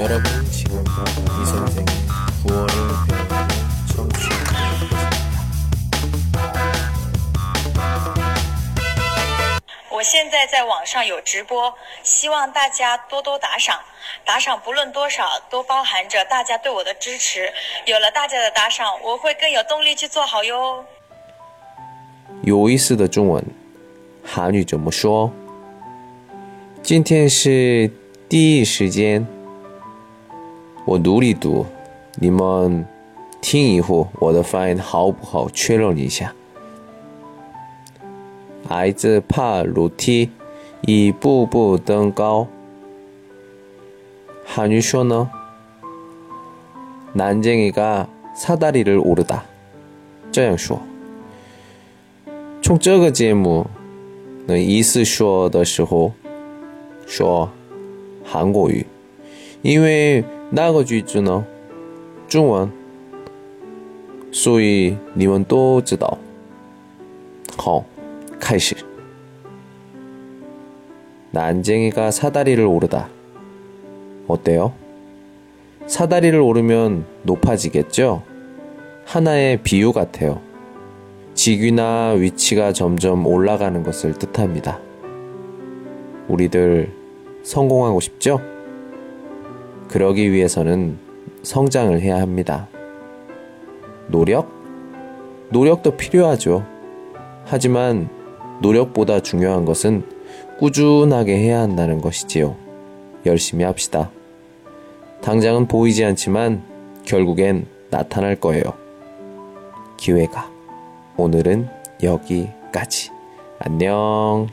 여러분 지금도 이 선생의 구월을 배우고 청취하고 계십니다. 我现在在网上有直播，希望大家多多打赏。打赏不论多少，都包含着大家对我的支持。有了大家的打赏，我会更有动力去做好哟。有意思的中文，韩语怎么说？今天是第一时间， 我努力读，你们听以后我的发音好不好？确认一下。孩子爬楼梯，一步步登高。韩语说呢？난쟁이가사다리를오르다这样说。从这个节目的意思说的时候，说韩国语，因为 那个句子呢，中文，所以你们都知道。好，开始。난쟁이가사다리를오르다어때요사다리를오르면높아지겠죠하나의비유같아요 직위나 위치가 점점 올라가는 것을 뜻합니다. 우리들 성공하고 싶죠? 그러기 위해서는 성장을 해야 합니다. 노력? 노력도 필요하죠. 하지만 노력보다 중요한 것은 꾸준하게 해야 한다는 것이지요. 열심히 합시다. 당장은 보이지 않지만 결국엔 나타날 거예요. 기회가. 오늘은 여기까지. 안녕.